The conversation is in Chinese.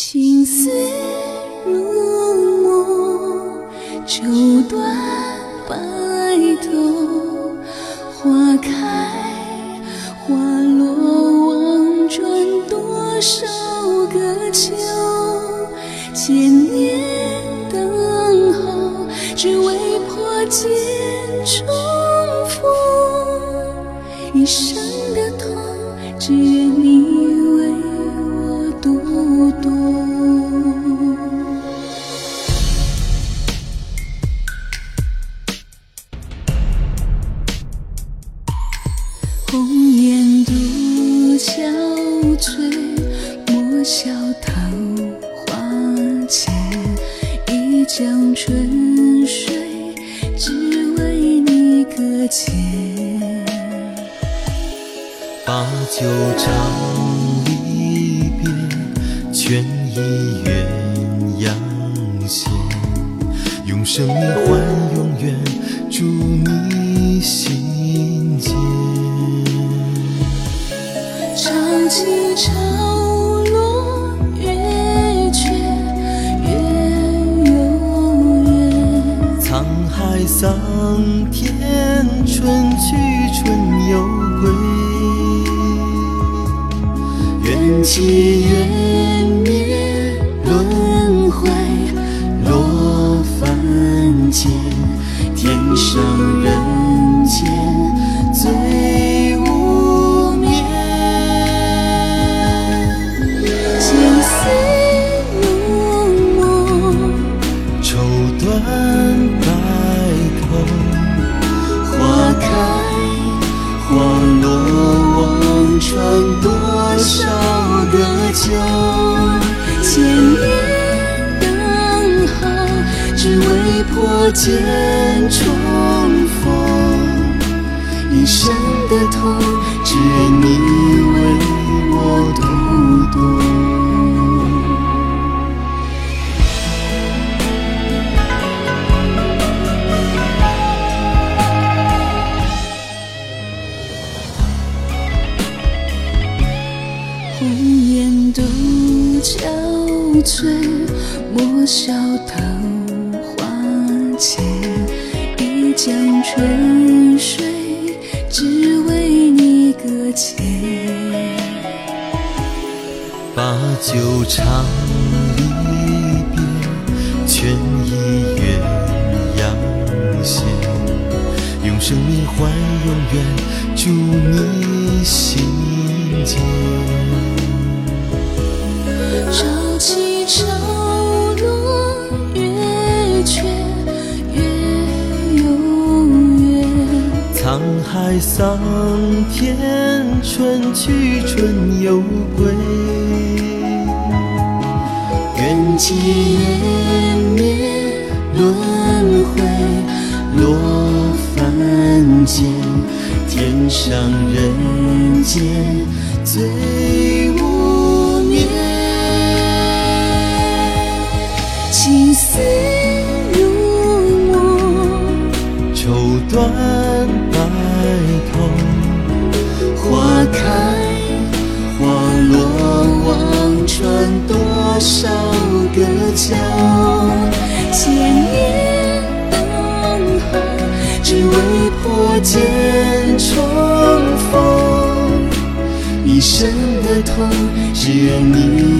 青丝如墨，绸缎白头，花开花落望穿多少个秋，千年等候，只为破茧重逢，一生的痛，只愿把酒长离别，劝一鸳鸯线。用生命换永远，住你心间。潮起潮落，月缺月有圆。沧海桑田，春去缘起缘灭，轮回落凡间，天上人个秋。千年等候，只为破茧重逢。一生的痛，只愿你为我读懂。悴，莫笑桃花浅。一江春水，只为你搁浅。把酒唱离别，劝一鸳鸯线。用生命换永远，住你心间。潮起潮落，月缺月有圆。沧海桑田，春去春又归。缘起缘灭，轮回落凡间，天上人间最多少个秋。千年等候，只为破茧重逢，一生的痛，只愿你